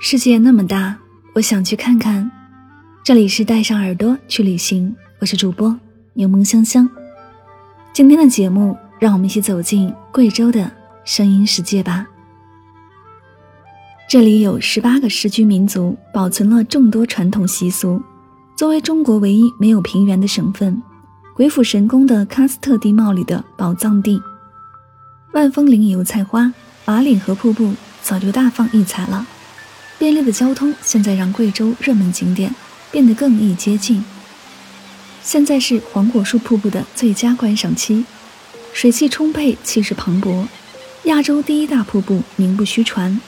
世界那么大，我想去看看。这里是带上耳朵去旅行，我是主播柠檬香香。今天的节目，让我们一起走进贵州的声音世界吧。这里有十八个世居民族，保存了众多传统习俗。作为中国唯一没有平原的省份，鬼斧神工的喀斯特地貌里的宝藏地，万峰林油菜花、马岭河瀑布早就大放异彩了。便利的交通现在让贵州热门景点变得更易接近。现在是黄果树瀑布的最佳观赏期，水汽充沛，气势磅礴，亚洲第一大瀑布名不虚传。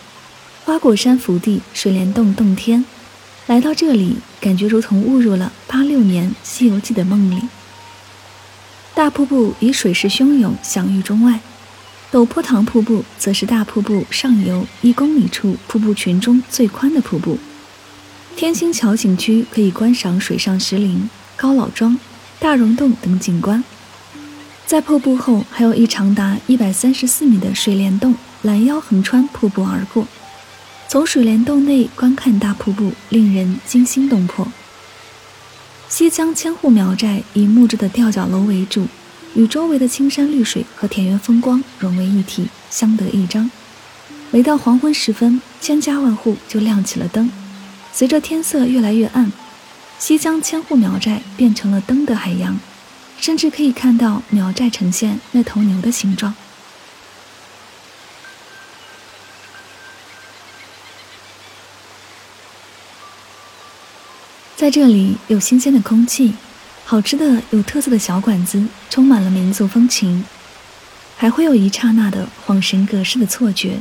花果山福地，水帘洞洞天，来到这里，感觉如同误入了八六年《西游记》的梦里。大瀑布以水势汹涌享誉中外。陡坡塘瀑布则是大瀑布上游一公里处瀑布群中最宽的瀑布。天星桥景区可以观赏水上石林、高老庄、大溶洞等景观。在瀑布后，还有一长达一百三十四米的水帘洞拦腰横穿瀑布而过，从水帘洞内观看大瀑布，令人惊心动魄。西江千户苗寨以木质的吊脚楼为主。与周围的青山绿水和田园风光融为一体，相得益彰。每到黄昏时分，千家万户就亮起了灯。随着天色越来越暗，西江千户苗寨变成了灯的海洋，甚至可以看到苗寨呈现那头牛的形状。在这里有新鲜的空气。好吃的、有特色的小馆子，充满了民族风情，还会有一刹那的恍神隔世的错觉。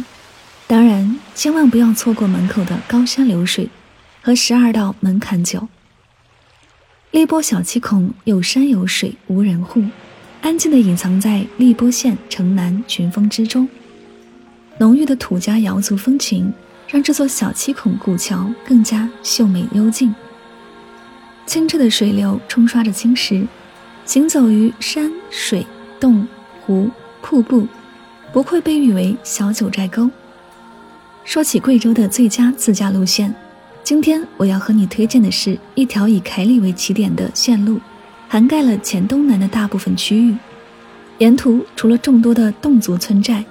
当然，千万不要错过门口的高山流水和十二道门槛酒。荔波小七孔有山有水无人户，安静地隐藏在荔波县城南群峰之中。浓郁的土家瑶族风情，让这座小七孔古桥更加秀美幽静。清澈的水流冲刷着青石，行走于山水洞湖瀑布，不愧被誉为小九寨沟。说起贵州的最佳自驾路线，今天我要和你推荐的是一条以凯里为起点的线路，涵盖了黔东南的大部分区域。沿途除了众多的侗族村寨，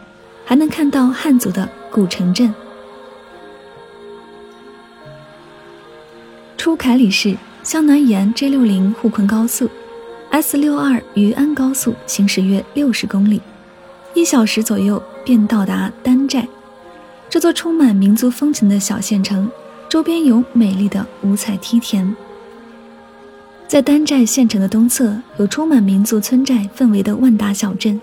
还能看到汉族的古城镇。出凯里市。向南沿 J 六零沪昆高速、S 六二渝安高速行驶约六十公里，一小时左右便到达丹寨。这座充满民族风情的小县城，周边有美丽的五彩梯田。在丹寨县城的东侧，有充满民族村寨氛围的万达小镇，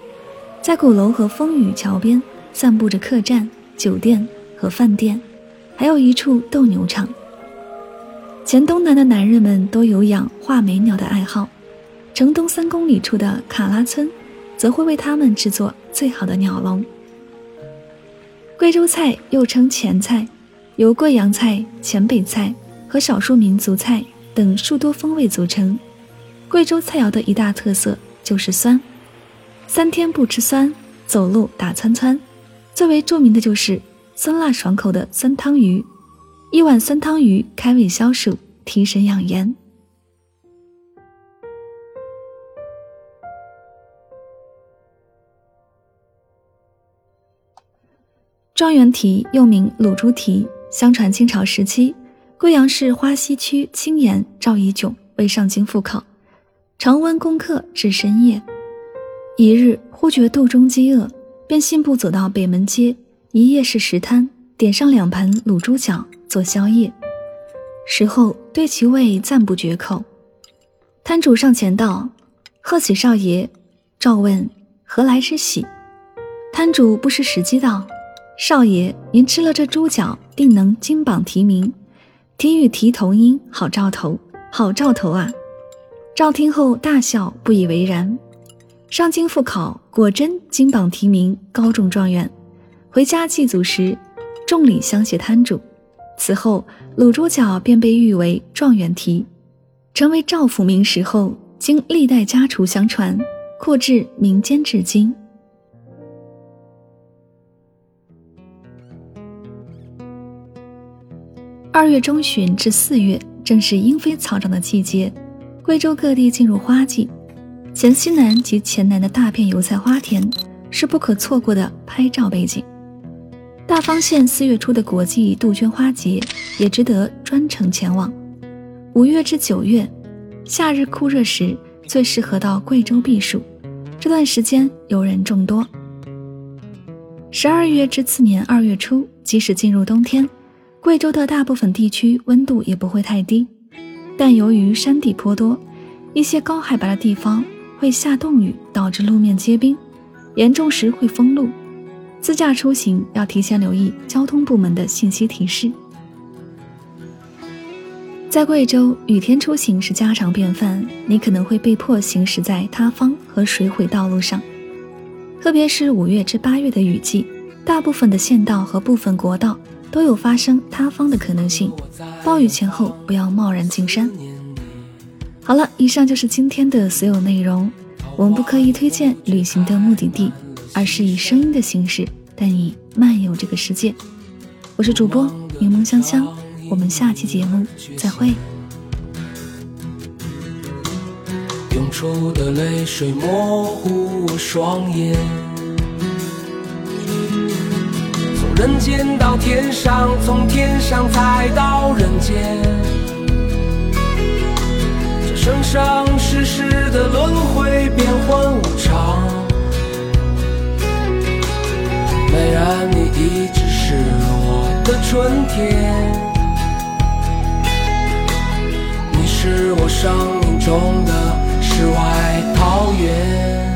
在鼓楼和风雨桥边散布着客栈、酒店和饭店，还有一处斗牛场。黔东南的男人们都有养画眉鸟的爱好，城东三公里处的卡拉村，则会为他们制作最好的鸟笼。贵州菜又称黔菜，由贵阳菜、黔北菜和少数民族菜等数多风味组成。贵州菜肴的一大特色就是酸，三天不吃酸，走路打窜窜。最为著名的就是酸辣爽口的酸汤鱼。一碗酸汤鱼，开胃消暑，提神养颜。状元蹄又名卤猪蹄，相传清朝时期，贵阳市花溪区青岩赵以炯为上京赴考，常温功课至深夜。一日忽觉肚中饥饿，便信步走到北门街一夜市食摊，点上两盘卤猪脚做宵夜。食后对其味赞不绝口。摊主上前道：“贺喜少爷。”赵问：“何来之喜？”摊主不失时机道：“少爷，您吃了这猪脚，定能金榜题名。题与题同音，好兆头，好兆头啊！”赵听后大笑，不以为然。上京复考，果真金榜题名，高中状元。回家祭祖时，重礼相谢摊主。此后，卤猪脚便被誉为状元蹄，成为赵府名食后，经历代家厨相传，扩至民间至今。二月中旬至四月，正是莺飞草长的季节，贵州各地进入花季。黔西南及黔南的大片油菜花田是不可错过的拍照背景。大方县四月初的国际杜鹃花节也值得专程前往。五月至九月，夏日酷热时最适合到贵州避暑，这段时间游人众多。十二月至次年二月初，即使进入冬天，贵州的大部分地区温度也不会太低，但由于山地颇多，一些高海拔的地方。会下冻雨，导致路面结冰，严重时会封路。自驾出行要提前留意交通部门的信息提示。在贵州，雨天出行是家常便饭，你可能会被迫行驶在塌方和水毁道路上，特别是五月至八月的雨季，大部分的县道和部分国道都有发生塌方的可能性。暴雨前后不要贸然进山。好了，以上就是今天的所有内容。我们不刻意推荐旅行的目的地，而是以声音的形式带你漫游这个世界。我是主播柠檬香香，我们下期节目再会。涌出的泪水模糊我双眼，从人间到天上，从天上再到人间。生生世世的轮回，变幻无是我的春天，你是我生命中的世外桃源。